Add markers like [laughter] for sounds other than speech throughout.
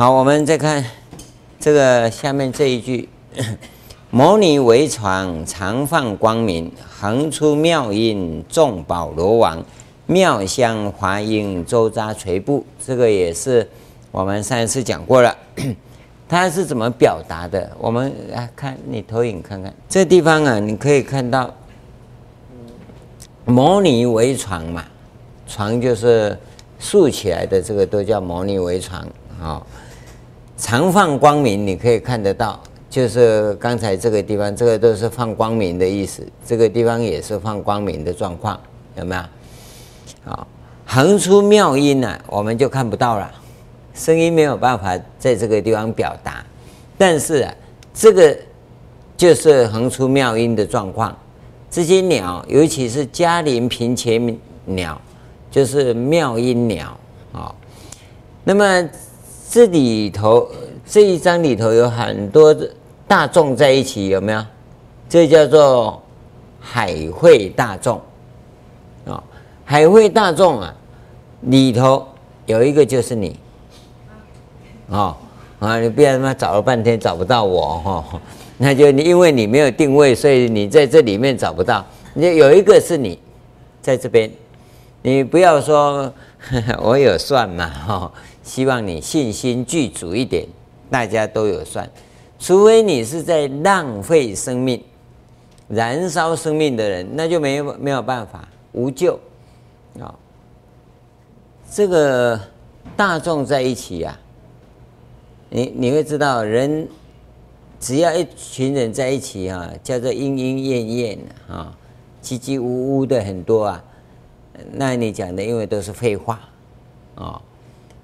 好，我们再看这个下面这一句：摩尼为床，常放光明，横出妙音，众宝罗王，妙香华音，周匝垂布。这个也是我们上一次讲过了。[clears throat] 它是怎么表达的？我们来看你投影看看，这地方啊，你可以看到，摩尼为床嘛，床就是竖起来的，这个都叫摩尼为床啊、常放光明，你可以看得到，就是刚才这个地方，这个都是放光明的意思。这个地方也是放光明的状况，有没有？好，横出妙音呢、我们就看不到了。声音没有办法在这个地方表达，但是啊，这个就是横出妙音的状况。这些鸟，尤其是嘉陵频伽鸟，就是妙音鸟啊、那么这里头这一章里头有很多大众在一起，有没有？这叫做海会大众啊、哦。海会大众啊，里头有一个就是你。哦，啊，你不要他妈找了半天找不到我哈、哦，那就你因为你没有定位，所以你在这里面找不到。你有一个是你，在这边，你不要说 [laughs] 我有算嘛哈、哦，希望你信心具足一点，大家都有算，除非你是在浪费生命、燃烧生命的人，那就没有没有办法无救啊、哦。这个大众在一起呀、啊。你你会知道，人只要一群人在一起啊，叫做莺莺燕燕啊，叽叽呜呜的很多啊，那你讲的因为都是废话啊。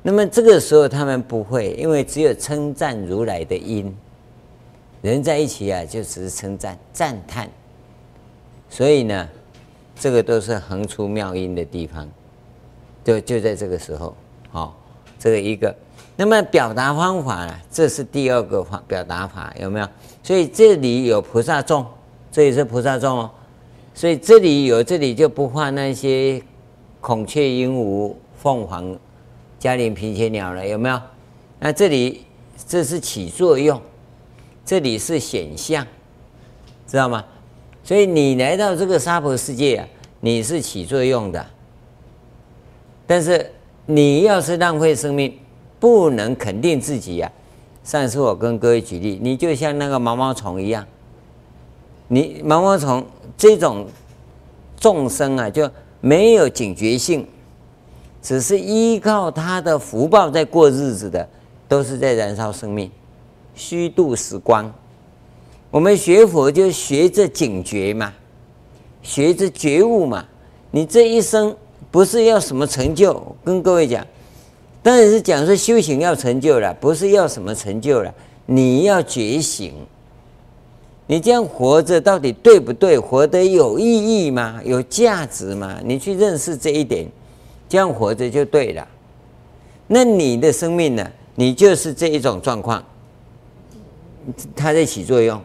那么这个时候他们不会，因为只有称赞如来的音，人在一起啊，就只是称赞赞叹，所以呢，这个都是横出妙音的地方，就就在这个时候，好，这个一个。那么表达方法呢？这是第二个方表达法，有没有？所以这里有菩萨众，这也是菩萨众哦。所以这里有，这里就不画那些孔雀、鹦鹉、凤凰、迦陵频伽鸟了，有没有？那这里这是起作用，这里是显相，知道吗？所以你来到这个娑婆世界啊，你是起作用的。但是你要是浪费生命。不能肯定自己呀、啊！上次我跟各位举例，你就像那个毛毛虫一样，你毛毛虫这种众生啊，就没有警觉性，只是依靠他的福报在过日子的，都是在燃烧生命，虚度时光。我们学佛就学着警觉嘛，学着觉悟嘛。你这一生不是要什么成就，跟各位讲。当然是讲说修行要成就了，不是要什么成就了。你要觉醒，你这样活着到底对不对？活得有意义吗？有价值吗？你去认识这一点，这样活着就对了。那你的生命呢？你就是这一种状况，它在起作用。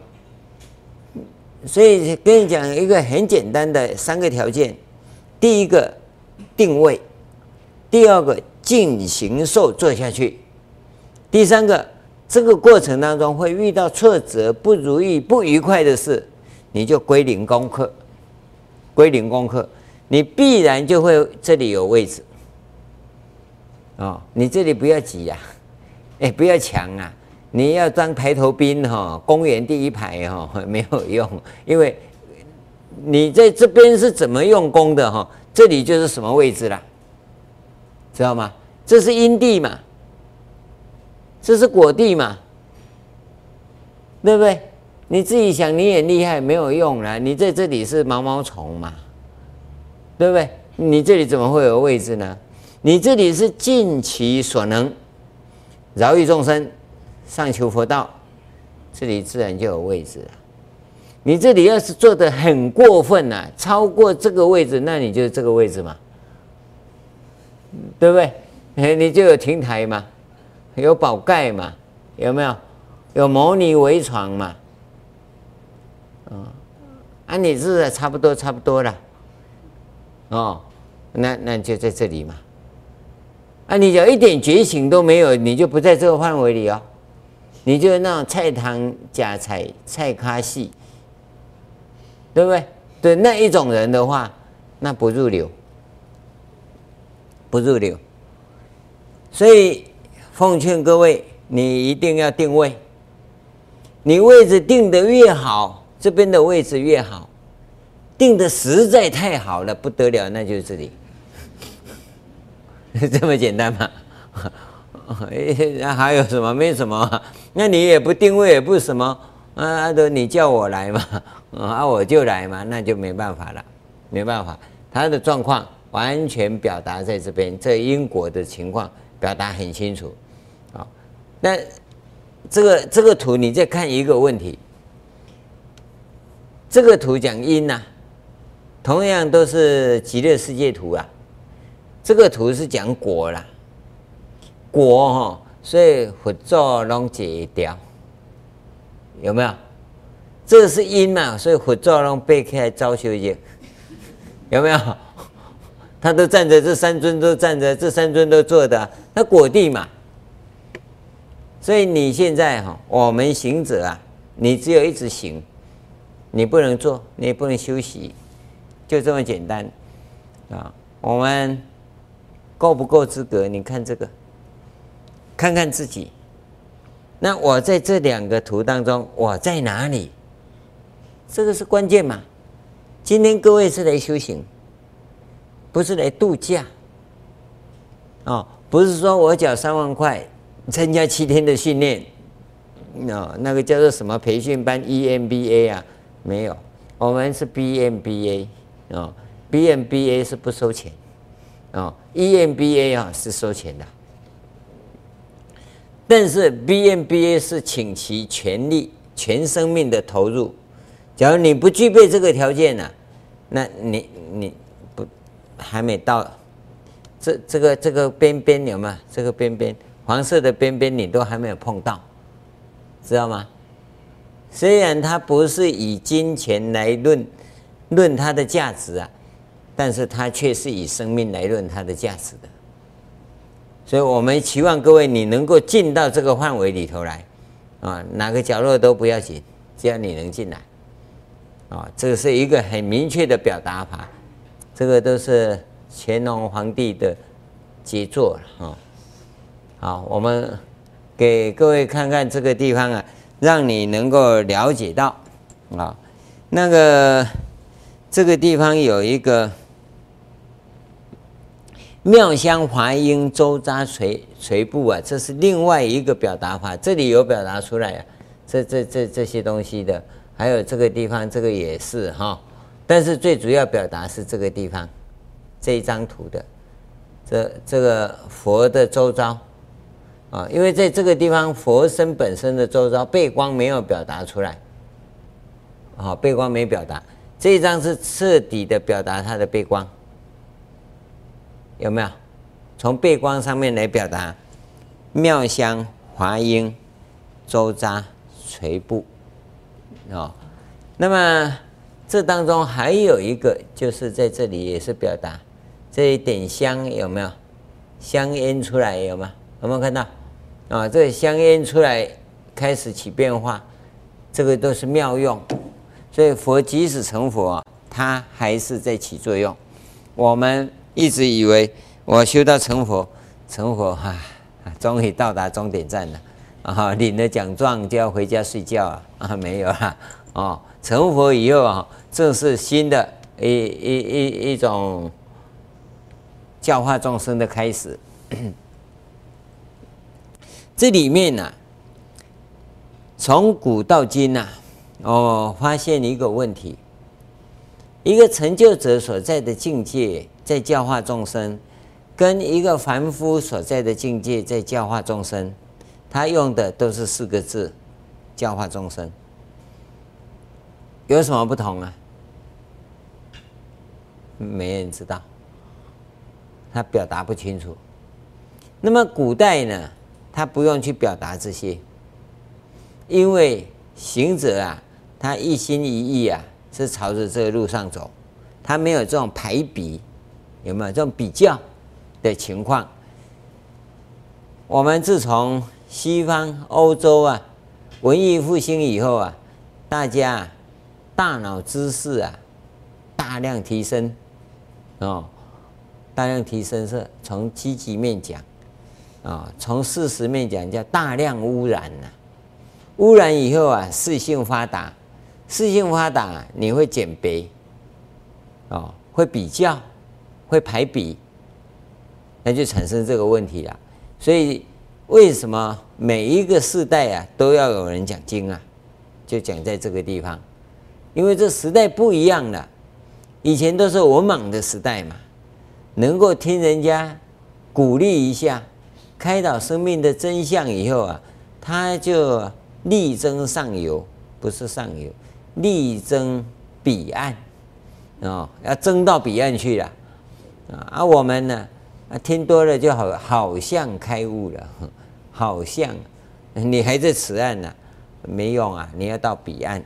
所以跟你讲一个很简单的三个条件：第一个定位，第二个。进行受做下去。第三个，这个过程当中会遇到挫折、不如意、不愉快的事，你就归零功课，归零功课，你必然就会这里有位置。哦，你这里不要挤呀、啊，哎，不要抢啊！你要当排头兵哈、哦，公园第一排哈、哦，没有用，因为你在这边是怎么用功的哈、哦，这里就是什么位置了。知道吗？这是因地嘛，这是果地嘛，对不对？你自己想，你也厉害，没有用啦。你在这里是毛毛虫嘛，对不对？你这里怎么会有位置呢？你这里是尽其所能，饶益众生，上求佛道，这里自然就有位置了。你这里要是做的很过分呐、啊，超过这个位置，那你就是这个位置嘛。对不对？你就有亭台嘛，有宝盖嘛，有没有？有摩尼为床嘛？哦，啊，你是差不多差不多了，哦，那那就在这里嘛。啊，你有一点觉醒都没有，你就不在这个范围里哦。你就那种菜堂假菜菜咖系，对不对？对那一种人的话，那不入流，不入流。所以奉劝各位，你一定要定位，你位置定得越好，这边的位置越好，定得实在太好了，不得了，那就是这里。[laughs] 这么简单吗？那 [laughs] 还有什么？没什么。那你也不定位，也不什么啊？都你叫我来嘛，[laughs] 啊我就来嘛，那就没办法了，没办法。他的状况完全表达在这边，这因果的情况表达很清楚。啊，那这个这个图你再看一个问题，这个图讲因呐，同样都是极乐世界图啊。这个图是讲果啦，果哈，所以佛祖拢解掉，有没有？这是因嘛，所以佛祖拢背开招修业，有没有？他都站着，这三尊都站着，这三尊都坐的，那果地嘛。所以你现在哈，我们行者啊，你只有一直行，你不能坐，你也不能休息，就这么简单啊。我们。够不够资格？你看这个，看看自己。那我在这两个图当中，我在哪里？这个是关键嘛？今天各位是来修行，不是来度假。哦，不是说我缴三万块参加七天的训练，哦，那个叫做什么培训班 EMBA 啊？没有，我们是 BMBA 哦，BMBA 是不收钱。哦，EMBA 啊是收钱的，但是 BMBA 是请其全力、全生命的投入。假如你不具备这个条件呢、那你你还没到这这个这个边边有没有？这个边边黄色的边边你都还没有碰到，知道吗？虽然它不是以金钱来论论它的价值啊。但是它却是以生命来论它的价值的，所以我们期望各位你能够进到这个范围里头来，啊，哪个角落都不要紧，只要你能进来，啊，这是一个很明确的表达法，这个都是乾隆皇帝的杰作啊。好，我们给各位看看这个地方啊，让你能够了解到啊，那个这个地方有一个。妙香华瑛周匝垂垂布啊，这是另外一个表达法。这里有表达出来啊，这这这这些东西的，还有这个地方，这个也是哈。但是最主要表达是这个地方，这一张图的，这这个佛的周遭啊，因为在这个地方佛身本身的周遭背光没有表达出来，啊，背光没表达，这一张是彻底的表达它的背光。有没有从背光上面来表达妙香华瑛周匝垂布哦？那么这当中还有一个，就是在这里也是表达这一点香有没有香烟出来有吗？有没有看到啊、这个香烟出来开始起变化，这个都是妙用。所以佛即使成佛，他还是在起作用。我们。一直以为我修到成佛，成佛哈，终于到达终点站了啊！领了奖状就要回家睡觉啊？啊，没有啊哦，成佛以后啊，这是新的一一一一种教化众生的开始。[clears throat] 这里面呢、从古到今呐、啊，我发现一个问题：一个成就者所在的境界。在教化众生，跟一个凡夫所在的境界在教化众生，他用的都是四个字：教化众生。有什么不同啊？没人知道，他表达不清楚。那么古代呢，他不用去表达这些，因为行者啊，他一心一意啊，是朝着这个路上走，他没有这种排比。有没有这种比较的情况？我们自从西方欧洲啊文艺复兴以后啊，大家大脑知识啊大量提升哦，大量提升是从积极面讲啊，从事实面讲叫大量污染呐、污染以后啊，视性发达，视性发达，你会减肥，哦，会比较，会排比，那就产生这个问题了。所以为什么每一个世代啊都要有人讲经啊？就讲在这个地方，因为这时代不一样了。以前都是文盲的时代嘛，能够听人家鼓励一下，开导生命的真相以后啊，他就。力争上游，不是上游，力争彼岸，哦，要争到彼岸去了，啊，而我们呢，啊，听多了就好，好像开悟了，好像你还在此岸呢，没用啊，你要到彼岸，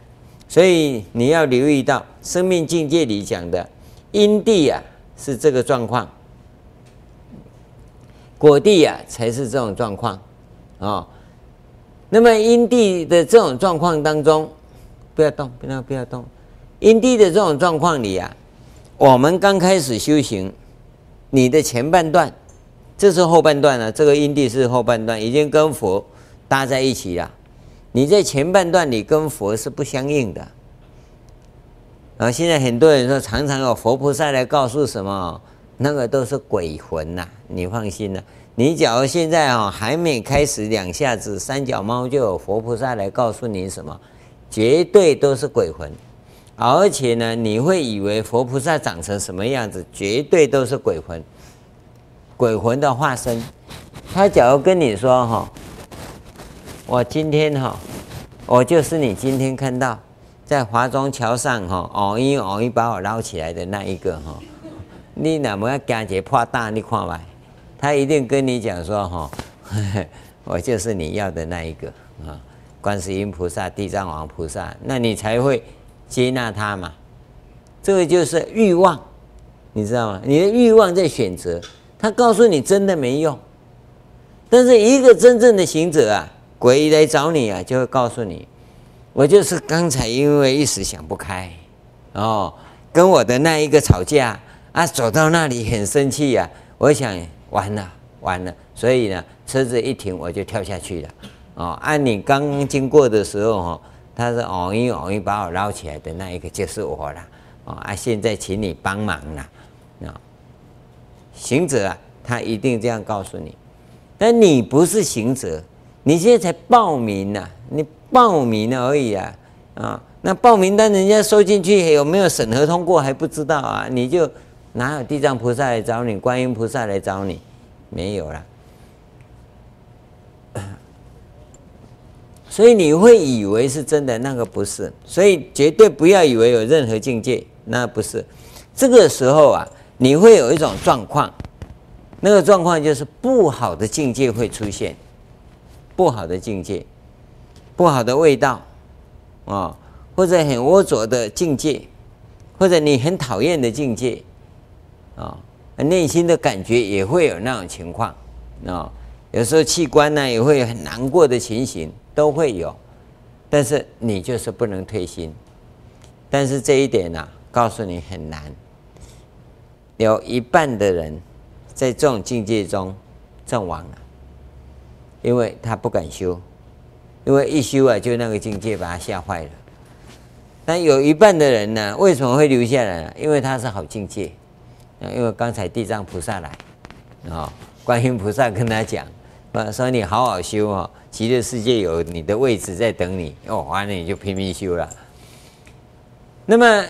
所以你要留意到生命境界里讲的因地啊，是这个状况，果地啊，才是这种状况，啊，那么因地的这种状况当中，不要动，不要不要动。因地的这种状况里啊，我们刚开始修行，你的前半段，这是后半段了，啊。这个因地是后半段，已经跟佛搭在一起了。你在前半段你跟佛是不相应的。然后现在很多人说，常常有佛菩萨来告诉什么，那个都是鬼魂呐，你放心了，你假如现在啊还没开始两下子三脚猫就有佛菩萨来告诉你什么，绝对都是鬼魂，而且呢你会以为佛菩萨长成什么样子，绝对都是鬼魂，鬼魂的化身。他假如跟你说哈，我今天哈，我就是你今天看到在华中桥上哈，偶一偶一把我捞起来的那一个哈，你哪么要感觉怕大？你看吧。他一定跟你讲说：“哈，[laughs] 我就是你要的那一个啊，观世音菩萨、地藏王菩萨，那你才会接纳他嘛。这个就是欲望，你知道吗？你的欲望在选择。他告诉你真的没用，但是一个真正的行者啊，鬼来找你啊，就会告诉你，我就是刚才因为一时想不开，哦，跟我的那一个吵架啊，走到那里很生气呀，我想。”完了，完了，所以呢，车子一停，我就跳下去了。哦，按你刚刚经过的时候，哈，他是哦一哦一把我捞起来的那一个就是我了。哦，啊，现在请你帮忙了。啊，行者啊，他一定这样告诉你。但你不是行者，你现在才报名呐，你报名而已啊。啊，那报名单人家收进去有没有审核通过还不知道啊，你就。哪有地藏菩萨来找你，观音菩萨来找你？没有了。[coughs] 所以你会以为是真的，那个不是。所以绝对不要以为有任何境界，那不是。这个时候啊，你会有一种状况，那个状况就是不好的境界会出现，不好的境界，不好的味道啊，或者很龌龊的境界，或者你很讨厌的境界。啊，内心的感觉也会有那种情况，啊，有时候器官呢也会很难过的情形，都会有，但是你就是不能退心，但是这一点呢，告诉你很难，有一半的人在这种境界中阵亡了，因为他不敢修，因为一修啊，就那个境界把他吓坏了。但有一半的人呢，为什么会留下来呢？因为他是好境界。因为刚才地藏菩萨来，啊，观音菩萨跟他讲，说你好好修哦，极乐世界有你的位置在等你哦，完了你就拼命修了。那么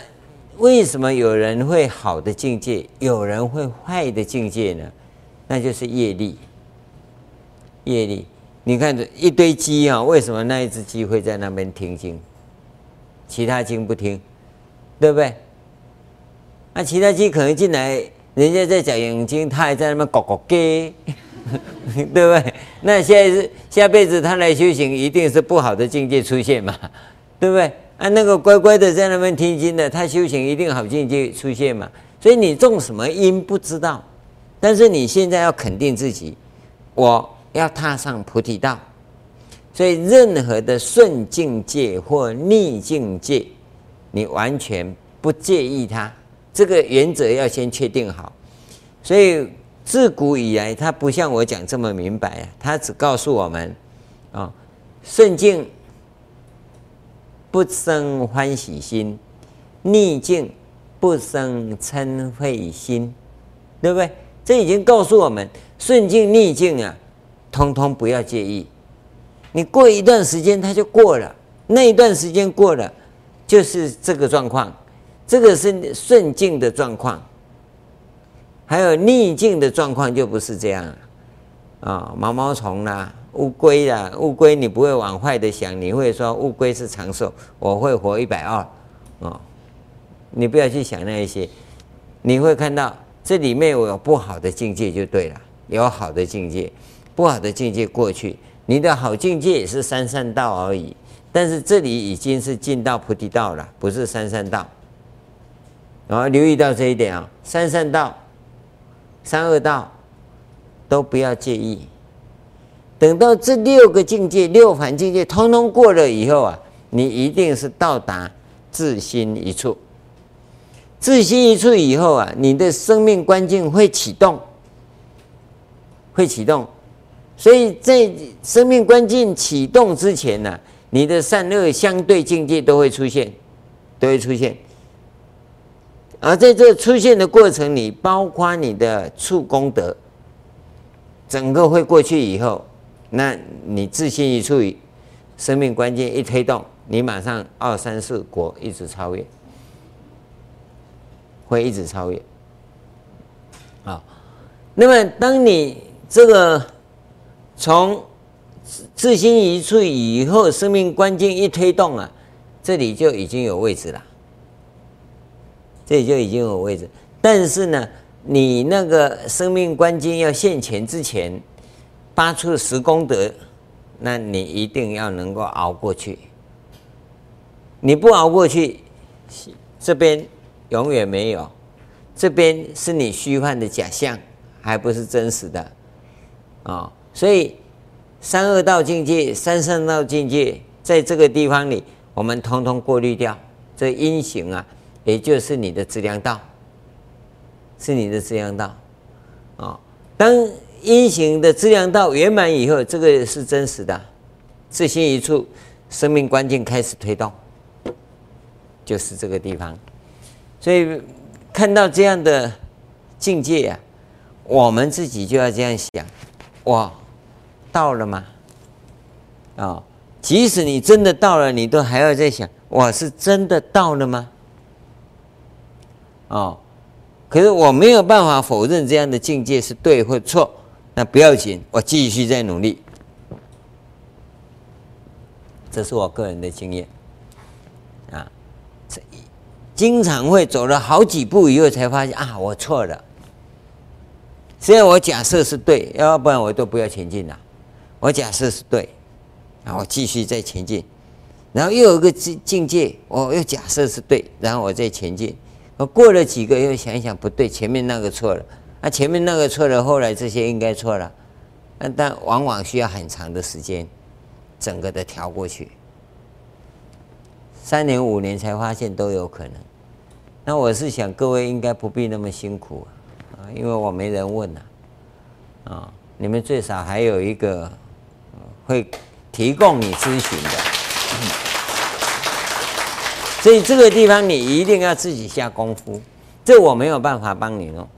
为什么有人会好的境界，有人会坏的境界呢？那就是业力。业力，你看这一堆鸡啊，为什么那一只鸡会在那边听经，其他经不听，对不对？那、其他鸡可能进来，人家在讲眼睛，它还在那边咕咕给，[laughs] 对不对？那下一次下辈子他来修行，一定是不好的境界出现嘛，[laughs] 对不对？啊，那个乖乖的在那边听经的，他修行一定好境界出现嘛。所以你种什么因不知道，但是你现在要肯定自己，我要踏上菩提道。所以，任何的顺境界或逆境界，你完全不介意它。这个原则要先确定好。所以，自古以来，他不像我讲这么明白啊，他只告诉我们啊，顺境不生欢喜心，逆境不生嗔恚心，对不对？这已经告诉我们，顺境逆境啊，通通不要介意。你过一段时间，它就过了。那一段时间过了，就是这个状况。这个是顺境的状况，还有逆境的状况就不是这样啊、毛毛虫啦，乌龟啦，乌龟你不会往坏的想，你会说乌龟是长寿，我会活一百二哦。你不要去想那一些，你会看到这里面有不好的境界就对了，有好的境界，不好的境界过去。你的好境界也是三善道而已，但是这里已经是进到菩提道了，不是三善道。然后留意到这一点啊，三善道、三恶道都不要介意。等到这六个境界、六凡境界通通过了以后啊，你一定是到达自心一处。自心一处以后啊，你的生命观境会启动，会启动。所以在生命关键启动之前呢、你的善恶相对境界都会出现，都会出现。而在这出现的过程里，包括你的处功德，整个会过去以后，那你自信一处于，生命关键一推动，你马上二三四果一直超越，会一直超越。好，那么当你这个。从自心一处以后，生命关键一推动啊，这里就已经有位置了。这里就已经有位置，但是呢，你那个生命关键要现前之前，八处十功德，那你一定要能够熬过去。你不熬过去，这边永远没有，这边是你虚幻的假象，还不是真实的啊。所以，三恶道境界、三善道境界，在这个地方里，我们通通过滤掉。这阴行啊，也就是你的资粮道，是你的资粮道啊、哦。当阴行的资粮道圆满以后，这个是真实的，自心一处，生命关键开始推动，就是这个地方。所以看到这样的境界啊，我们自己就要这样想，哇！到了吗？啊、哦，即使你真的到了，你都还要在想，我是真的到了吗？哦，可是我没有办法否认这样的境界是对或错，那不要紧，我继续在努力。这是我个人的经验啊，这经常会走了好几步以后才发现啊，我错了。虽然我假设是对，要不然我都不要前进了。我假设是对，然后继续再前进，然后又有一个境境界，我又假设是对，然后我再前进。我过了几个，又想一想不对，前面那个错了，啊，前面那个错了，后来这些应该错了，但往往需要很长的时间，整个的调过去，三年五年才发现都有可能。那我是想各位应该不必那么辛苦啊，因为我没人问呐，啊，你们最少还有一个。会提供你咨询的，所以这个地方你一定要自己下功夫，这我没有办法帮你弄。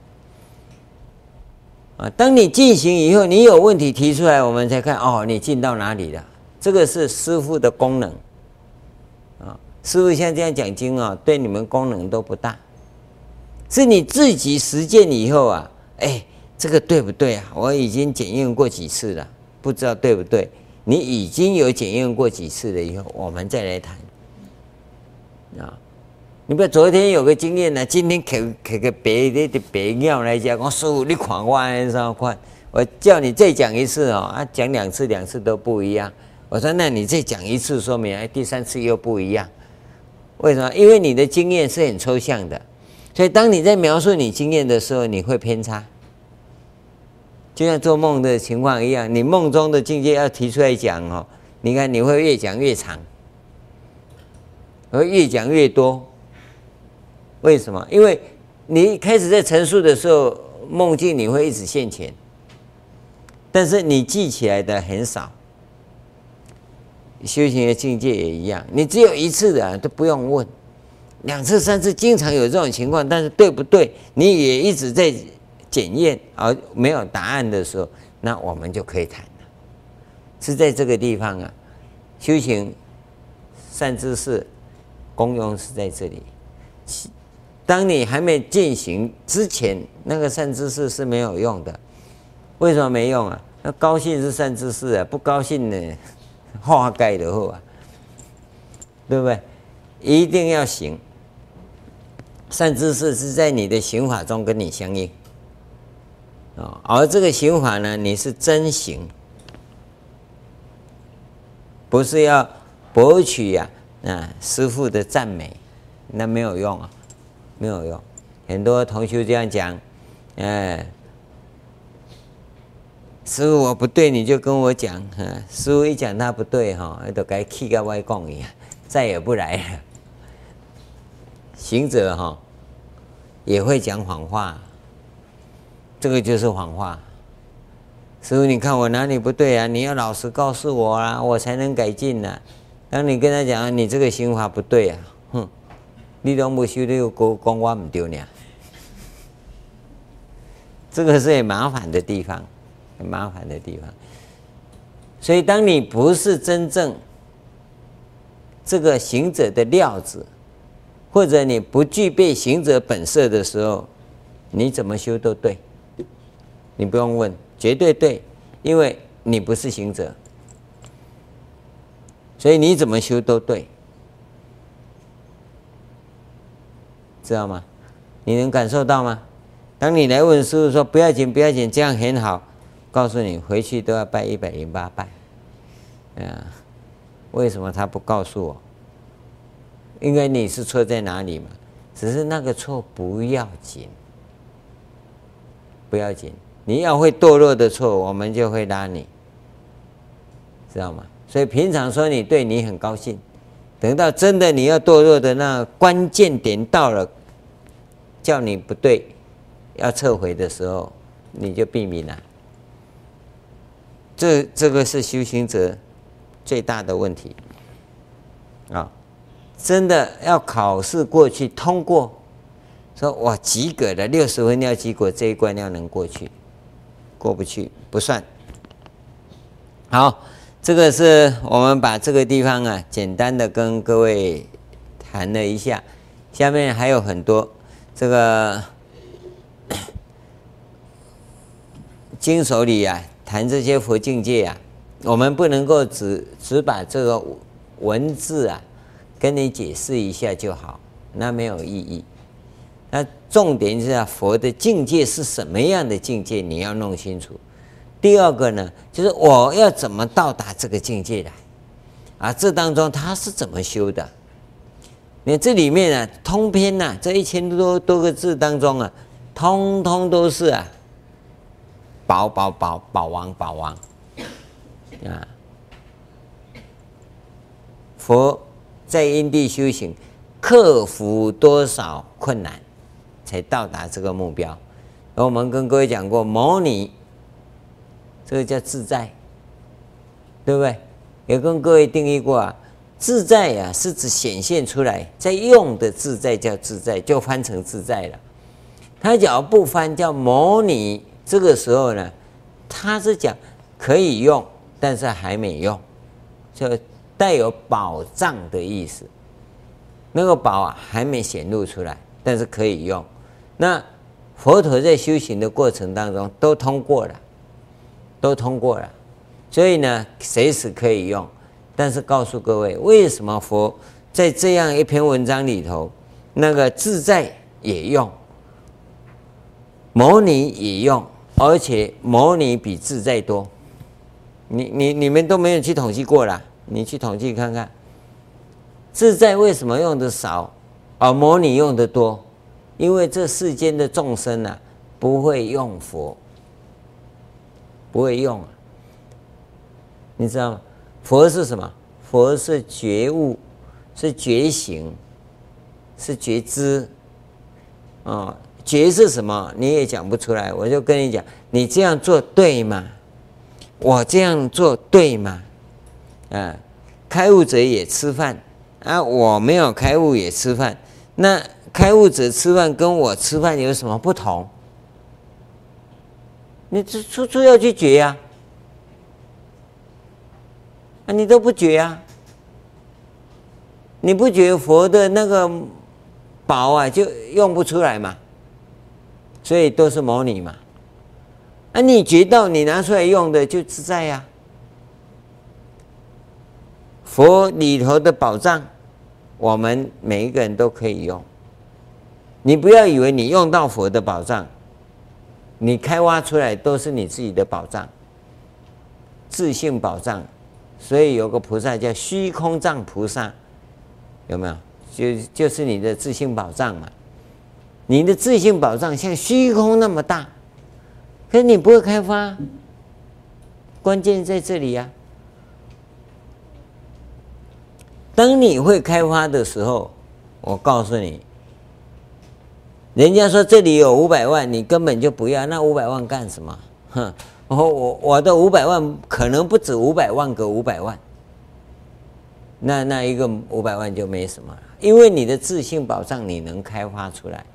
啊，当你进行以后，你有问题提出来，我们才看哦，你进到哪里了？这个是师傅的功能。啊，师傅像这样讲经啊，对你们功能都不大，是你自己实践以后啊，哎，这个对不对啊？我已经检验过几次了。不知道对不对？你已经有检验过几次了，以后我们再来谈啊！你不要昨天有个经验呢，今天给给个别的的别尿来讲，我师父你看我按上快，我叫你再讲一次哦，啊，讲两次两次都不一样。我说那你再讲一次，说明哎第三次又不一样。为什么？因为你的经验是很抽象的，所以当你在描述你经验的时候，你会偏差。就像做梦的情况一样，你梦中的境界要提出来讲哦，你看你会越讲越长，会越讲越多。为什么？因为你一开始在陈述的时候，梦境你会一直现前，但是你记起来的很少。修行的境界也一样，你只有一次的、都不用问，两次、三次经常有这种情况，但是对不对？你也一直在检验而没有答案的时候，那我们就可以谈了。是在这个地方啊，修行善知识功用是在这里。当你还没进行之前，那个善知识是没有用的。为什么没用啊？那高兴是善知识啊，不高兴呢？化解的后啊，对不对？一定要行善知识是在你的行法中跟你相应啊，而这个行法呢，你是真行，不是要博取呀啊，师傅的赞美，那没有用啊，没有用。很多同学这样讲，哎。师傅，我不对，你就跟我讲。师傅一讲他不对，哈，都该气个外公一样，再也不来了。行者哈也会讲谎话，这个就是谎话。师傅，你看我哪里不对啊？你要老实告诉我啊，我才能改进呢、当你跟他讲你这个心法不对啊，哼，你都不修，你又讲我唔对呢。这个是很麻烦的地方。很麻烦的地方，所以当你不是真正这个行者的料子，或者你不具备行者本色的时候，你怎么修都对，你不用问，绝对对，因为你不是行者，所以你怎么修都对，知道吗？你能感受到吗？当你来问师傅说不要紧，不要紧，这样很好。告诉你，回去都要拜一百零八拜，啊，为什么他不告诉我？因为你是错在哪里嘛？只是那个错不要紧，不要紧。你要会堕落的错，我们就会拉你，知道吗？所以平常说你对你很高兴，等到真的你要堕落的那关键点到了，叫你不对，要撤回的时候，你就避免了。这这个是修行者最大的问题啊！真的要考试过去通过，说我及格了，六十分要及格，这一关要能过去，过不去不算。好，这个是我们把这个地方啊，简单的跟各位谈了一下，下面还有很多这个经手里啊。谈这些佛境界啊，我们不能够只只把这个文字啊跟你解释一下就好，那没有意义。那重点是啊，佛的境界是什么样的境界，你要弄清楚。第二个呢，就是我要怎么到达这个境界来啊？这当中他是怎么修的？你这里面啊，通篇呐、啊，这一千多多个字当中啊，通通都是啊。宝宝宝宝王宝王啊！佛在因地修行，克服多少困难，才到达这个目标？而我们跟各位讲过，模拟这个叫自在，对不对？也跟各位定义过啊，自在呀、啊，是指显现出来，在用的自在叫自在，就翻成自在了。他只要不翻叫模拟。这个时候呢，他是讲可以用，但是还没用，就带有宝藏的意思。那个宝啊，还没显露出来，但是可以用。那佛陀在修行的过程当中都通过了，都通过了，所以呢，随时可以用。但是告诉各位，为什么佛在这样一篇文章里头，那个自在也用，牟尼也用？而且牟尼比自在多，你你你们都没有去统计过啦，你去统计看看，自在为什么用的少，而牟尼用的多？因为这世间的众生啊，不会用佛，不会用啊。你知道吗？佛是什么？佛是觉悟，是觉醒，是觉知。啊、哦，觉是什么？你也讲不出来。我就跟你讲，你这样做对吗？我这样做对吗？啊，开悟者也吃饭啊，我没有开悟也吃饭。那开悟者吃饭跟我吃饭有什么不同？你这处处要去觉呀，啊，你都不觉呀？你不觉佛的那个宝啊，就用不出来嘛，所以都是模拟嘛。啊，你觉到你拿出来用的就自在呀。佛里头的宝藏，我们每一个人都可以用。你不要以为你用到佛的宝藏，你开挖出来都是你自己的宝藏，自信宝藏。所以有个菩萨叫虚空藏菩萨，有没有？就就是你的自信宝藏嘛。你的自信宝藏像虚空那么大，可是你不会开发，关键在这里呀。当你会开发的时候，我告诉你。人家说这里有五百万，你根本就不要那五百万干什么？哼，我我我的五百万可能不止五百万个五百万，那那一个五百万就没什么了，因为你的自信保障你能开发出来。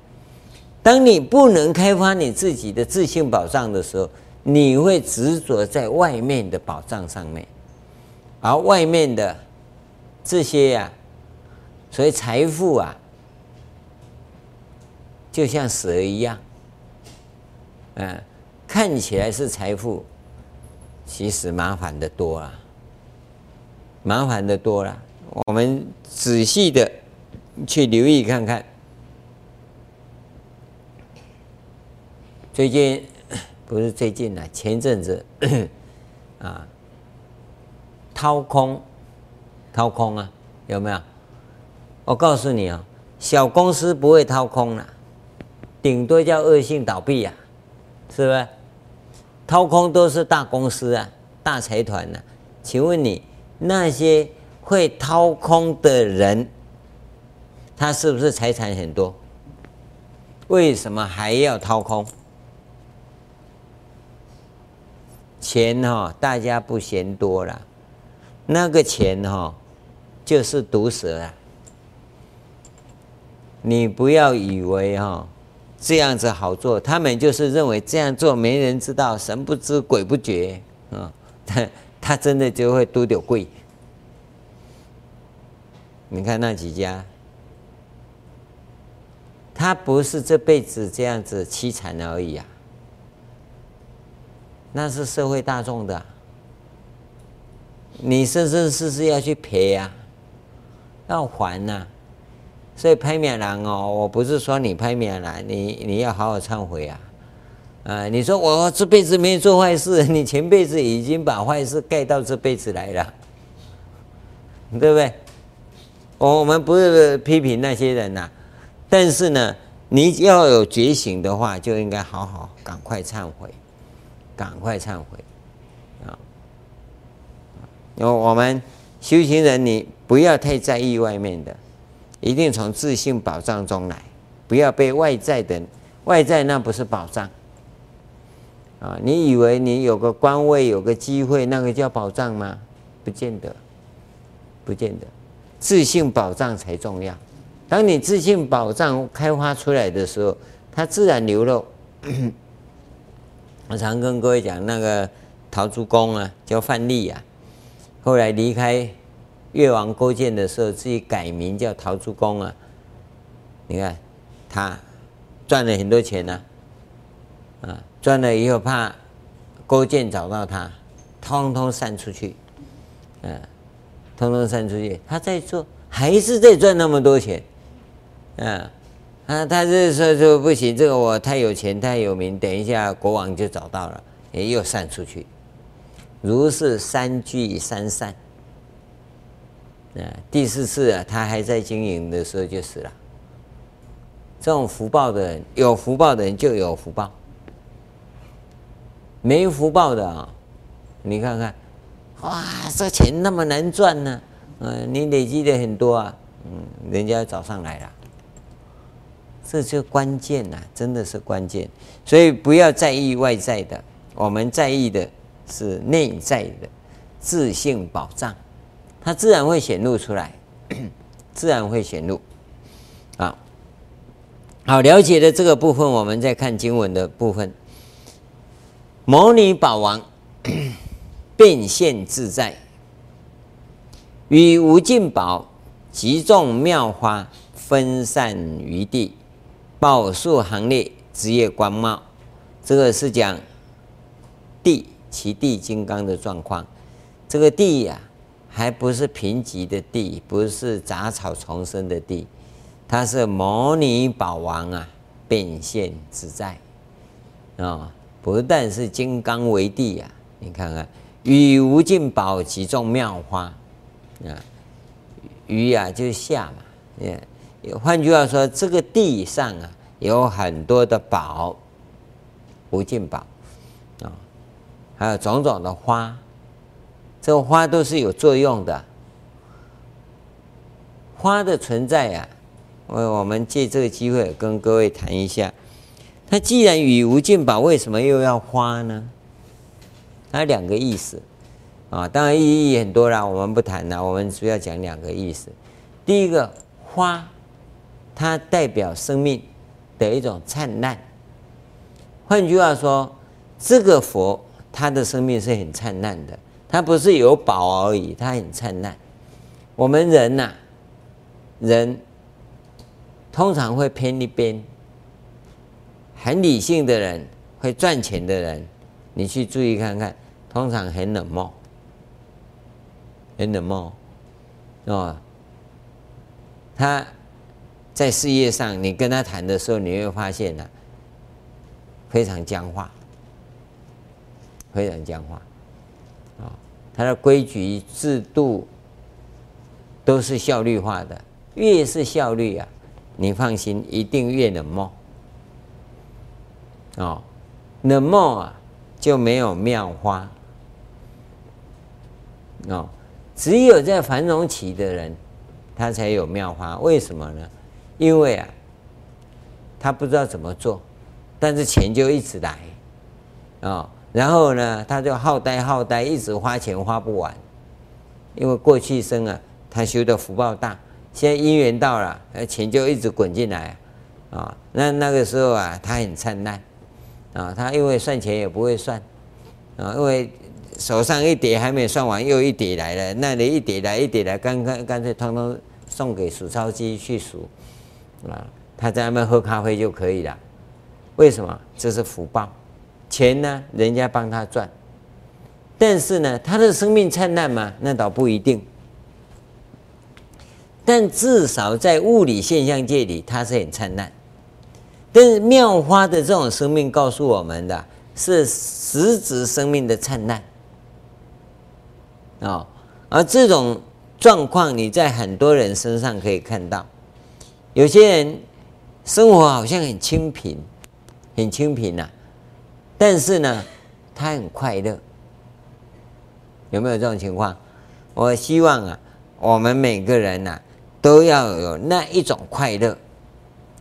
当你不能开发你自己的自信保障的时候，你会执着在外面的保障上面，而外面的这些呀、所以财富啊。就像蛇一样，嗯，看起来是财富，其实麻烦的多了，麻烦的多了。我们仔细的去留意看看，最近 [coughs] 不是最近了，前阵子 [coughs] 啊，掏空，掏空啊，有没有？我告诉你啊，小公司不会掏空了。顶多叫恶性倒闭呀，是不是？掏空都是大公司啊，大财团呐。请问你那些会掏空的人，他是不是财产很多？为什么还要掏空？钱哈，大家不嫌多了，那个钱哈，就是毒蛇啊！你不要以为哈。这样子好做，他们就是认为这样做没人知道，神不知鬼不觉啊，[laughs] 他他真的就会都丢贵。你看那几家，他不是这辈子这样子凄惨而已啊，那是社会大众的，你生生世世要去赔呀，要还呐。所以拍面人哦，我不是说你拍面人，你你要好好忏悔啊！啊，你说我这辈子没做坏事，[laughs] 你前辈子已经把坏事盖到这辈子来了，对不对？我们不是批评那些人呐，但是呢，你要有觉醒的话，就应该好好赶快忏悔，赶快忏悔啊！因为我们修行人，你不要太在意外面的。一定从自信宝藏中来，不要被外在的外在，那不是宝藏啊！你以为你有个官位、有个机会，那个叫宝藏吗？不见得，不见得，自信宝藏才重要。当你自信宝藏开发出来的时候，它自然流露。[clears throat] 我常跟各位讲，那个陶朱公啊，叫范蠡啊，后来离开。越王勾践的时候，自己改名叫陶朱公啊。你看，他赚了很多钱呢，啊，赚了以后怕勾践找到他，通通散出去，啊，通通散出去。他在做，还是在赚那么多钱，啊，他他这说说不行，这个我太有钱太有名，等一下国王就找到了，也又散出去，如是三聚三散。第四次啊，他还在经营的时候就死了。这种福报的人，有福报的人就有福报。没福报的啊，你看看，哇，这钱那么难赚呢，嗯，你累积的很多啊，嗯，人家找上来了，这就关键呐，真的是关键，所以不要在意外在的，我们在意的是内在的自信保障，它自然会显露出来，自然会显露，啊。好，了解了这个部分，我们再看经文的部分。牟尼宝王变现自在，与无尽宝及众妙花分散于地，宝树行列，枝叶光茂。这个是讲地其地金刚的状况。这个地呀、还不是贫瘠的地，不是杂草丛生的地。它是牟尼宝王啊，变现自在啊、不但是金刚为地啊，你看看，与无尽宝及众妙花啊，鱼啊就是下嘛，也换句话说，这个地上啊有很多的宝，无尽宝啊，还有种种的花，这个花都是有作用的，花的存在呀、啊。我我们借这个机会跟各位谈一下，它既然与无尽宝，为什么又要花呢？它两个意思啊，当然意义很多啦，我们不谈了，我们主要讲两个意思。第一个花，它代表生命的一种灿烂。换句话说，这个佛他的生命是很灿烂的，他不是有宝而已，他很灿烂。我们人呐、啊，人。通常会偏一边，很理性的人，会赚钱的人，你去注意看看，通常很冷漠，很冷漠，哦，他在事业上，你跟他谈的时候，你会发现呢、啊，非常僵化，非常僵化，啊，他的规矩制度都是效率化的，越是效率啊。你放心，一定越冷漠哦，冷漠啊就没有妙花哦。只有在繁荣期的人，他才有妙花。为什么呢？因为啊，他不知道怎么做，但是钱就一直来啊、哦。然后呢，他就好呆好呆，一直花钱花不完。因为过去生啊，他修的福报大。现在姻缘到了，钱就一直滚进来，啊，那那个时候啊，他很灿烂，啊，他因为算钱也不会算，啊，因为手上一叠还没算完，又一叠来了，那里一叠来一叠来，干干干脆通通送给数钞机去数，啊，他在那边喝咖啡就可以了。为什么？这是福报，钱呢，人家帮他赚，但是呢，他的生命灿烂吗？那倒不一定。但至少在物理现象界里，它是很灿烂。但是妙花的这种生命告诉我们的是实质生命的灿烂啊，而这种状况你在很多人身上可以看到。有些人生活好像很清贫，很清贫呐，但是呢，他很快乐。有没有这种情况？我希望啊，我们每个人呐。都要有那一种快乐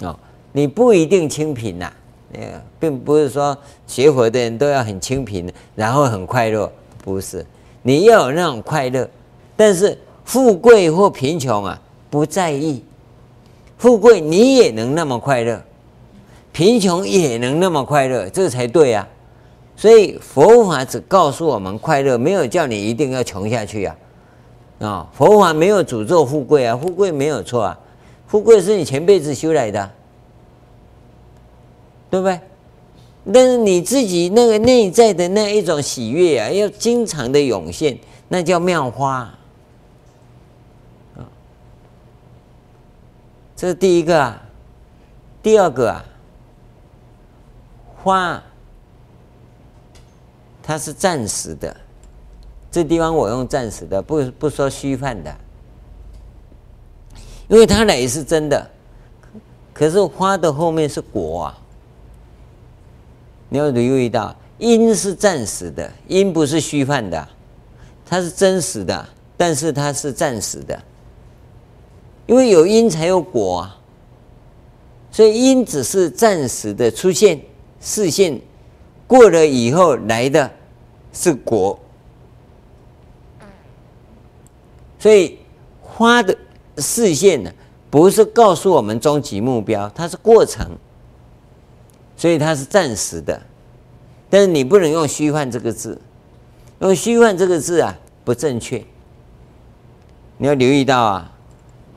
哦，你不一定清贫呐，那个并不是说学佛的人都要很清贫，然后很快乐，不是，你要有那种快乐，但是富贵或贫穷啊，不在意，富贵你也能那么快乐，贫穷也能那么快乐，这才对啊，所以佛法只告诉我们快乐，没有叫你一定要穷下去啊。啊、佛法没有诅咒富贵啊，富贵没有错啊，富贵是你前辈子修来的，对不对？但是你自己那个内在的那一种喜悦啊，要经常的涌现，那叫妙花。啊、这是第一个啊，第二个啊，花它是暂时的。这地方我用暂时的，不不说虚幻的，因为它来是真的，可是花的后面是果啊。你要留意到，因是暂时的，因不是虚幻的，它是真实的，但是它是暂时的，因为有因才有果啊，所以因只是暂时的出现，视线过了以后来的是果，所以花的视线呢，不是告诉我们终极目标，它是过程，所以它是暂时的。但是你不能用虚幻这个字，用虚幻这个字啊不正确。你要留意到啊，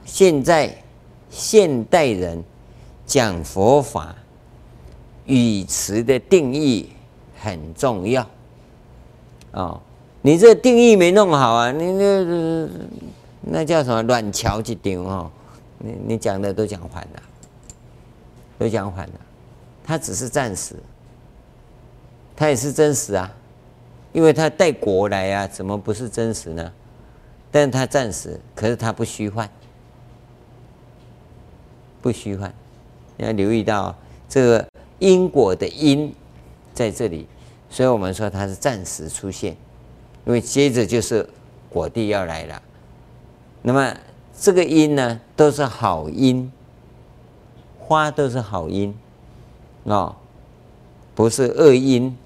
现在现代人讲佛法语词的定义很重要哦。你这定义没弄好啊，你那那叫什么乱桥一丢哦。你你讲的都讲反了，都讲反了，它只是暂时。它也是真实啊，因为它带国来啊，怎么不是真实呢？但是它暂时，可是它不虚幻，不虚幻。你要留意到这个因果的因在这里，所以我们说它是暂时出现，因为接着就是果地要来了。那么这个因呢，都是好因，花都是好因哦，不是恶因。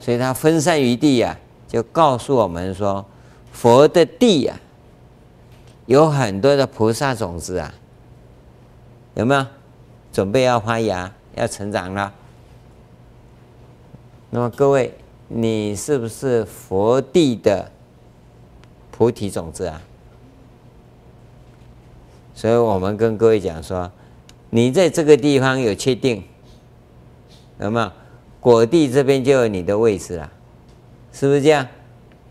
所以它分散于地呀，就告诉我们说，佛的地呀，有很多的菩萨种子啊，有没有？准备要发芽，要成长了。那么各位，你是不是佛地的菩提种子啊？所以我们跟各位讲说，你在这个地方有确定，有没有？果地这边就有你的位置了，是不是这样？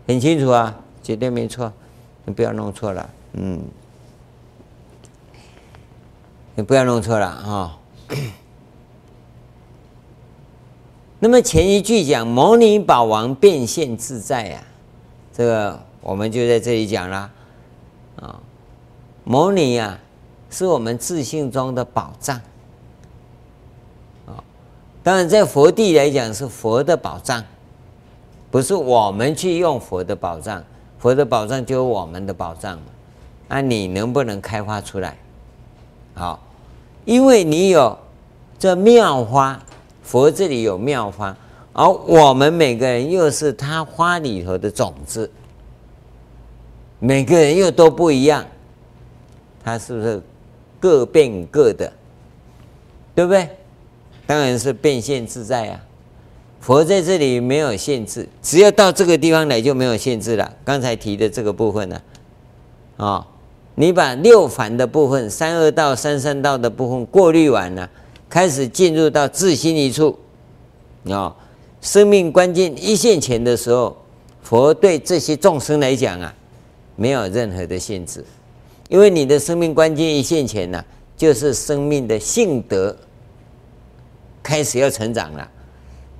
很清楚啊，绝对没错，你不要弄错了，嗯，你不要弄错了哈。那么前一句讲摩尼宝王变现自在啊，这个我们就在这里讲了啊。摩尼啊，是我们自信中的宝藏啊。当然，在佛地来讲是佛的宝藏，不是我们去用佛的宝藏。佛的宝藏就是我们的宝藏嘛。那你能不能开发出来？好，因为你有这妙花，佛这里有妙法，而我们每个人又是他花里头的种子，每个人又都不一样，他是不是各变各的？对不对？当然是变现自在啊！佛在这里没有限制，只要到这个地方来就没有限制了。刚才提的这个部分呢，啊，你把六凡的部分、三恶道、三善道的部分过滤完了，开始进入到自心一处，啊，生命关键一线前的时候，佛对这些众生来讲啊，没有任何的限制，因为你的生命关键一线前呢，就是生命的性德。开始要成长了，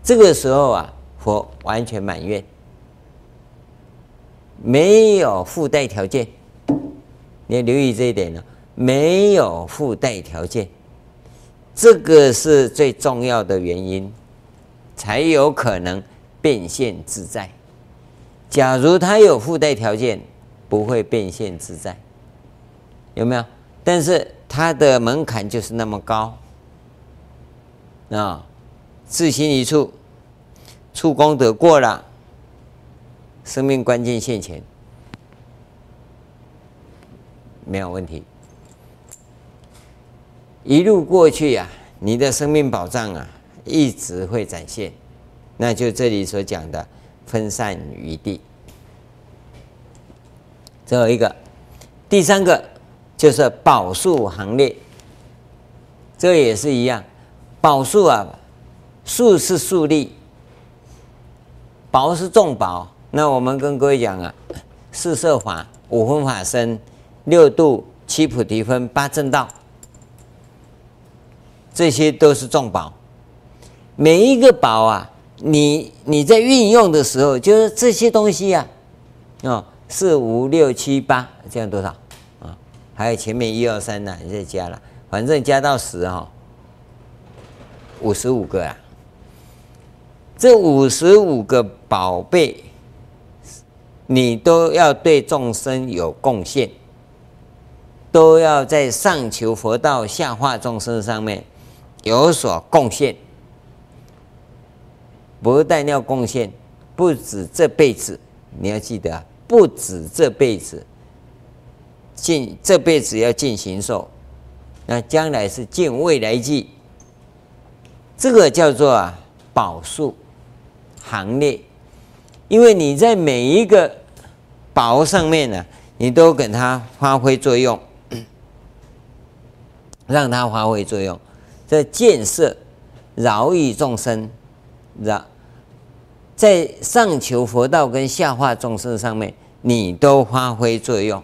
这个时候啊，佛完全满愿，没有附带条件，你要留意这一点呢，没有附带条件，这个是最重要的原因，才有可能变现自在。假如他有附带条件，不会变现自在，有没有？但是他的门槛就是那么高。啊，自心一处，处功德过了，生命关键现前，没有问题。一路过去呀、啊，你的生命宝藏啊，一直会展现。那就这里所讲的分散余地。最后一个，第三个就是宝树行列，这也是一样。宝树啊，树是树立，宝是众宝。那我们跟各位讲啊，四摄法、五分法身、六度、七菩提分、八正道，这些都是众宝。每一个宝啊，你你在运用的时候，就是这些东西啊，哦，四五六七八，这样多少啊？还有前面一二三呢，你再加了，反正加到十哈。五十五个啊，这五十五个宝贝，你都要对众生有贡献，都要在上求佛道、下化众生上面有所贡献。不但要贡献，不止这辈子，你要记得，不止这辈子，尽这辈子要尽形寿，那将来是尽未来际。这个叫做啊宝树行列，因为你在每一个宝上面呢、你都给它发挥作用，[coughs] 让它发挥作用，这建设饶益众生，饶在上求佛道跟下化众生上面，你都发挥作用，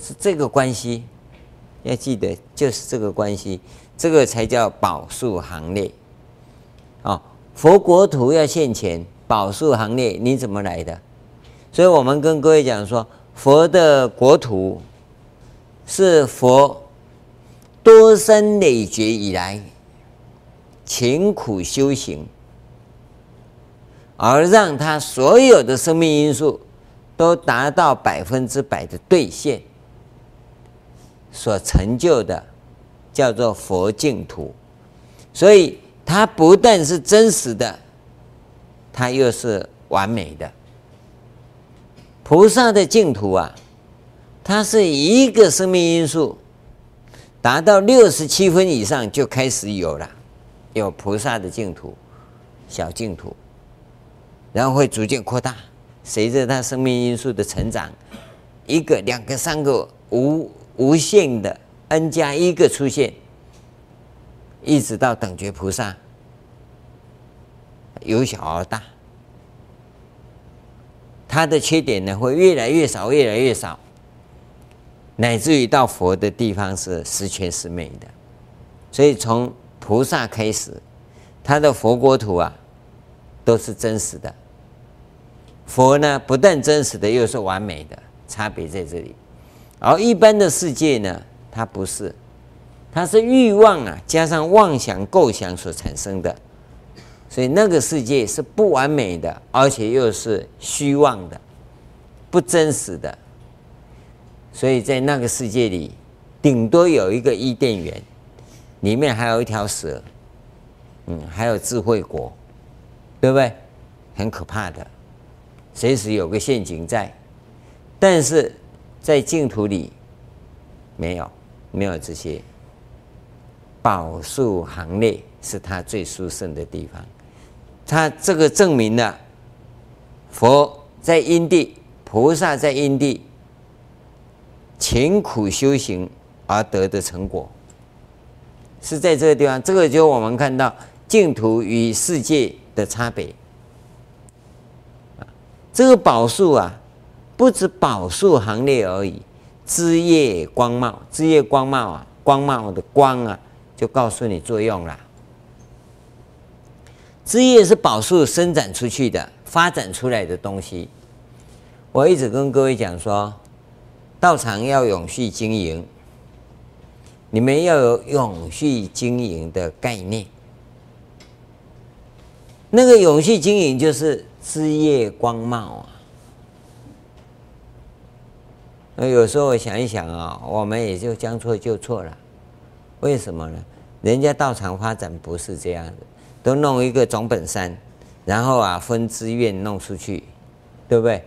是这个关系，要记得就是这个关系。这个才叫宝树行列，啊！佛国土要现前，宝树行列你怎么来的？所以我们跟各位讲说，佛的国土是佛多生累劫以来勤苦修行，而让他所有的生命因素都达到百分之百的兑现所成就的。叫做佛净土，所以它不但是真实的，它又是完美的。菩萨的净土啊，它是一个生命因素达到六十七分以上就开始有了，有菩萨的净土、小净土，然后会逐渐扩大，随着他生命因素的成长，一个、两个、三个，无无限的。n 加一个出现，一直到等觉菩萨，由小而大，他的缺点呢会越来越少，越来越少，乃至于到佛的地方是十全十美的。所以从菩萨开始，他的佛国土啊，都是真实的。佛呢，不但真实的，又是完美的，差别在这里。而一般的世界呢？它不是，它是欲望啊，加上妄想构想所产生的，所以那个世界是不完美的，而且又是虚妄的，不真实的。所以在那个世界里，顶多有一个伊甸园，里面还有一条蛇，嗯，还有智慧国，对不对？很可怕的，随时有个陷阱在。但是在净土里没有。没有这些宝树行列，是他最殊胜的地方。他这个证明了佛在因地，菩萨在因地勤苦修行而得的成果，是在这个地方。这个就我们看到净土与世界的差别。这个宝树啊，不止宝树行列而已。枝叶光茂，枝叶光茂啊，光茂的光啊，就告诉你作用了。枝叶是宝树生长出去的，发展出来的东西。我一直跟各位讲说，道场要永续经营，你们要有永续经营的概念。那个永续经营就是枝叶光茂啊。那有时候我想一想啊，我们也就将错就错了。为什么呢？人家道场发展不是这样的，都弄一个总本山，然后啊分支院弄出去，对不对？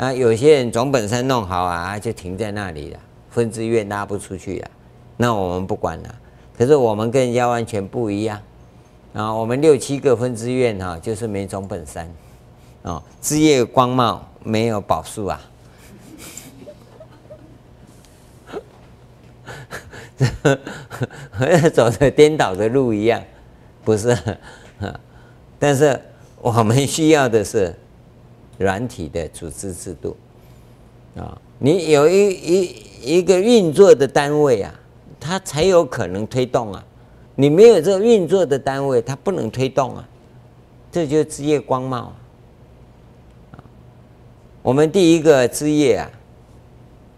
啊，有些人总本山弄好啊，就停在那里了，分支院拉不出去了，那我们不管了。可是我们跟人家完全不一样啊，我们六七个分支院哈，就是没总本山啊，枝叶光茂，没有宝树啊。和 [laughs] 走着颠倒的路一样，不是？[laughs] 但是我们需要的是软体的组织制度啊！你有一一一个运作的单位啊，它才有可能推动啊！你没有这个运作的单位，它不能推动啊！这就是职业光茂啊！我们第一个职业啊，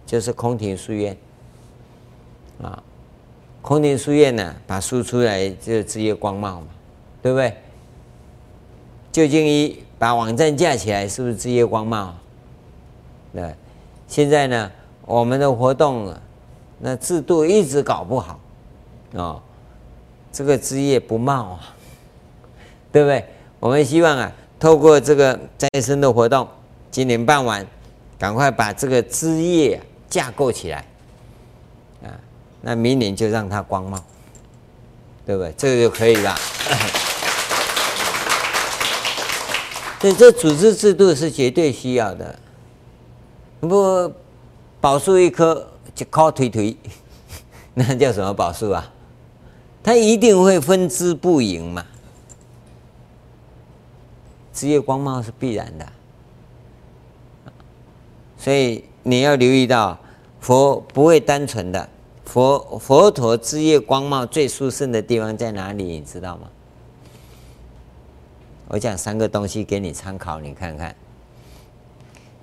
就是空庭书院啊。空庭书院呢，把书出来就是职业光茂嘛，对不对？究竟一把网站架起来，是不是枝叶光茂？对，现在呢，我们的活动那制度一直搞不好啊、哦，这个枝叶不茂啊，对不对？我们希望啊，透过这个再生的活动，今年办完，赶快把这个枝叶架构起来啊，那明年就让它光茂，对不对？这个就可以了。所以这组织制度是绝对需要的。不，宝树一棵就靠推推，[laughs] 那叫什么宝树啊？它一定会分枝不盈嘛。枝叶光茂是必然的，所以你要留意到，佛不会单纯的。佛佛陀枝叶光茂最殊胜的地方在哪里？你知道吗？我讲三个东西给你参考，你看看。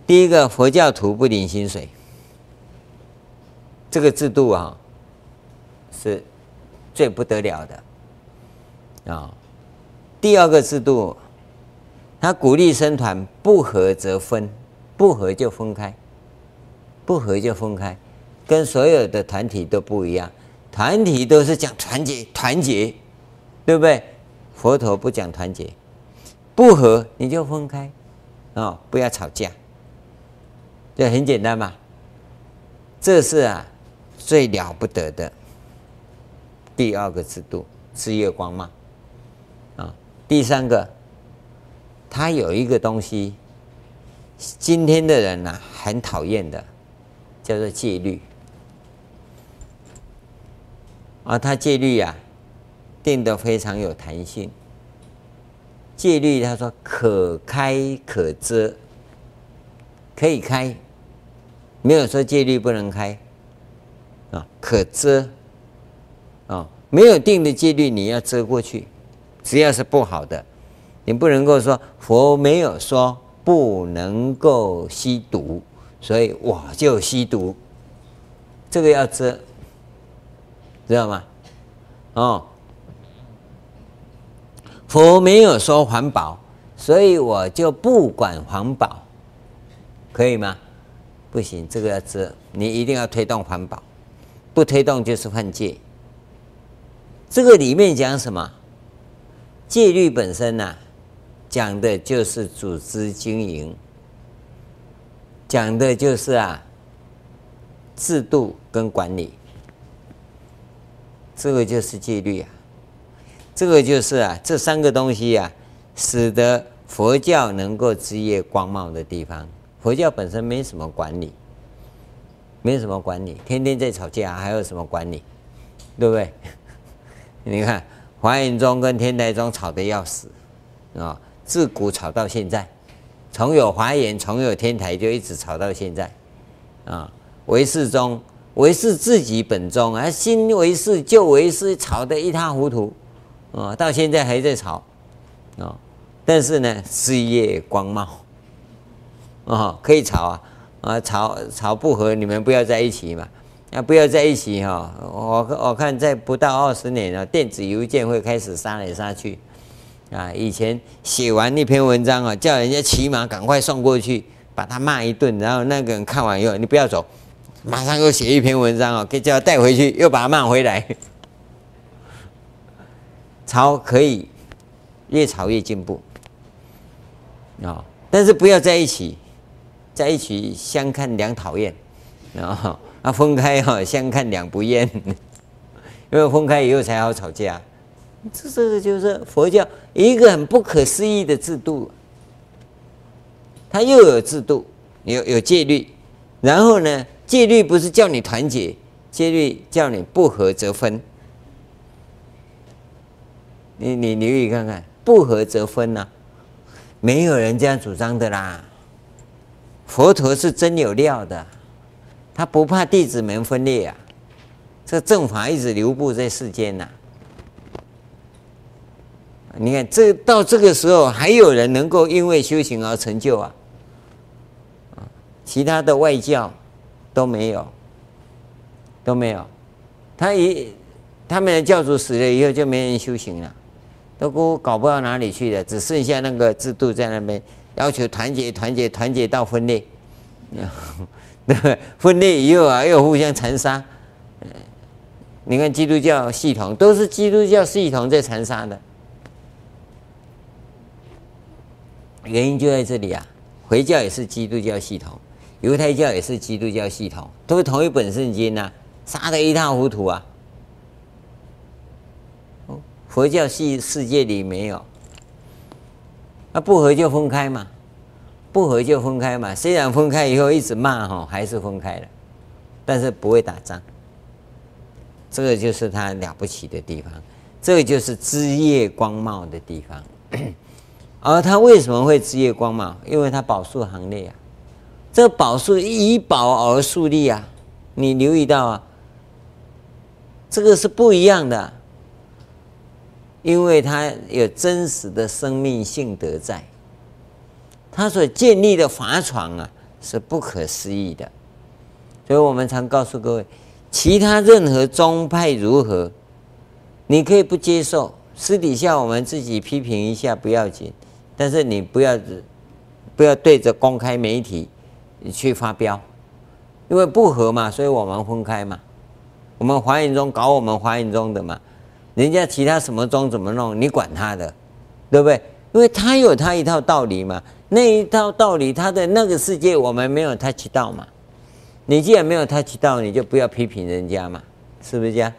第一个，佛教徒不领薪水，这个制度啊，是最不得了的啊。第二个制度，他鼓励生团不合则分，不合就分开，不合就分开，跟所有的团体都不一样。团体都是讲团结，团结，对不对？佛陀不讲团结，不合你就分开啊，不要吵架。这很简单嘛，这是啊最了不得的第二个制度，是月光嘛啊。第三个，它有一个东西，今天的人呢、很讨厌的，叫做戒律啊。它戒律啊定得非常有弹性，戒律他说可开可遮，可以开。没有说戒律不能开，啊，可遮，啊，没有定的戒律你要遮过去，只要是不好的，你不能够说佛没有说不能够吸毒，所以我就吸毒，这个要遮，知道吗？哦，佛没有说环保，所以我就不管环保，可以吗？不行，这个要遮，你一定要推动环保，不推动就是犯戒。这个里面讲什么？戒律本身呐、啊，讲的就是组织经营，讲的就是啊制度跟管理，这个就是戒律啊，这个就是啊这三个东西啊，使得佛教能够枝叶光茂的地方。佛教本身没什么管理，没什么管理，天天在吵架，还有什么管理？对不对？[laughs] 你看华严宗跟天台宗吵得要死啊，自古吵到现在，从有华严，从有天台，就一直吵到现在啊。唯识宗，唯识自己本宗啊，新唯识旧唯识吵得一塌糊涂啊，到现在还在吵啊。但是呢，事业光茂。哦，可以吵啊，啊，吵吵不和，你们不要在一起嘛，啊，不要在一起哈、哦。我我看在不到二十年了，电子邮件会开始杀来杀去，啊，以前写完一篇文章啊，叫人家骑马赶快送过去，把他骂一顿，然后那个人看完以后，你不要走，马上又写一篇文章啊，给叫他带回去，又把他骂回来。吵可以越吵越进步，啊，但是不要在一起。在一起相看两讨厌，然后啊分开哈相看两不厌，[laughs] 因为分开以后才好吵架。这这个就是佛教一个很不可思议的制度，它又有制度，有有戒律，然后呢戒律不是叫你团结，戒律叫你不合则分。你你留意看看，不合则分呐、没有人这样主张的啦。佛陀是真有料的，他不怕弟子们分裂啊，这正法一直留布在世间呐、你看，这到这个时候还有人能够因为修行而成就啊，其他的外教都没有，都没有。他一他们的教主死了以后，就没人修行了，都搞搞不到哪里去了，只剩下那个制度在那边，要求团结、团结、团结到分裂，对不对？分裂以后啊，又互相残杀。你看基督教系统都是基督教系统在残杀的，原因就在这里啊。回教也是基督教系统，犹太教也是基督教系统，都是同一本圣经呐，杀得一塌糊涂啊。佛教系世界里没有，那不合就分开嘛，不合就分开嘛。虽然分开以后一直骂哈，还是分开了，但是不会打仗。这个就是他了不起的地方，这个就是枝叶光茂的地方。[clears throat] 而他为什么会枝叶光茂？因为他宝树行列啊，这个宝树以宝而树立啊，你留意到啊，这个是不一样的。因为他有真实的生命性德在，他所建立的法床啊是不可思议的，所以我们常告诉各位，其他任何宗派如何，你可以不接受，私底下我们自己批评一下不要紧，但是你不要不要对着公开媒体去发飙，因为不合嘛，所以我们分开嘛，我们华严宗搞我们华严宗的嘛。人家其他什么宗怎么弄，你管他的，对不对？因为他有他一套道理嘛，那一套道理，他的那个世界我们没有 touch 到嘛。你既然没有 touch 到，你就不要批评人家嘛，是不是这样？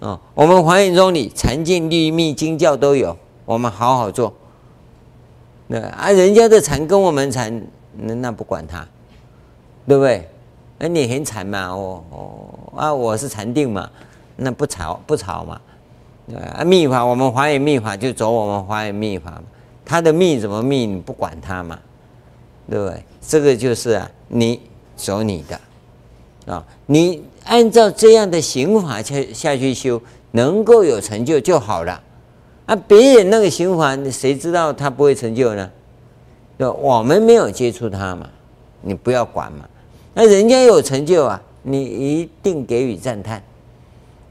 哦，我们华严宗里禅净律密经教都有，我们好好做。那啊，人家的禅跟我们禅，那那不管他，对不对？哎，你很禅嘛，我我啊，我是禅定嘛，那不吵不吵嘛。啊，密法我们华严密法就走我们华严密法嘛，他的密怎么密你不管他嘛，对不对？这个就是啊，你走你的，啊，你按照这样的行法下下去修，能够有成就就好了。啊，别人那个行法，谁知道他不会成就呢？对，我们没有接触他嘛，你不要管嘛。那人家有成就啊，你一定给予赞叹。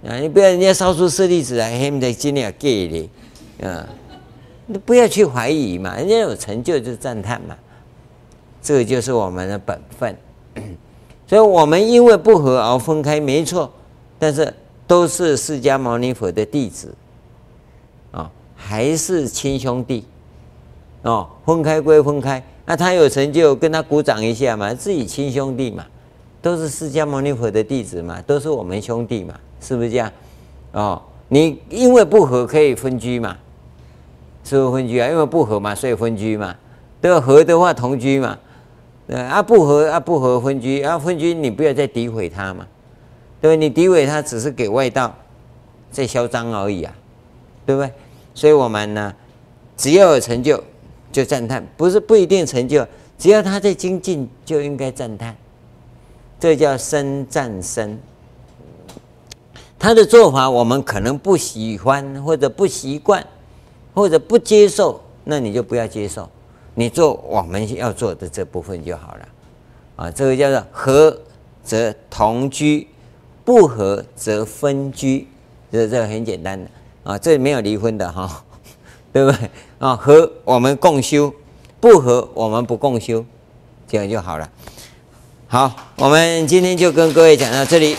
啊！你不要人家烧出舍利子来，他们在尽量给你啊！你不要去怀疑嘛，人家有成就就赞叹嘛，这个就是我们的本分。[clears throat] 所以，我们因为不合而分开，没错，但是都是释迦牟尼佛的弟子啊，还是亲兄弟哦。分开归分开，那他有成就，跟他鼓掌一下嘛，自己亲兄弟嘛，都是释迦牟尼佛的弟子嘛，都是我们兄弟嘛。是不是这样？哦，你因为不合可以分居嘛？是不是分居啊？因为不合嘛，所以分居嘛。对，合的话同居嘛。啊，不合啊，不合分居啊，分居你不要再诋毁他嘛。对，你诋毁他只是给外道在嚣张而已啊，对不对？所以我们呢，只要有成就就赞叹，不是不一定成就，只要他在精进就应该赞叹，这叫身赞生。他的做法我们可能不喜欢，或者不习惯，或者不接受，那你就不要接受，你做我们要做的这部分就好了。啊，这个叫做合则同居，不合则分居，这这很简单的啊，这没有离婚的哈，对不对？啊，合我们共修，不合我们不共修，这样就好了。好，我们今天就跟各位讲到这里。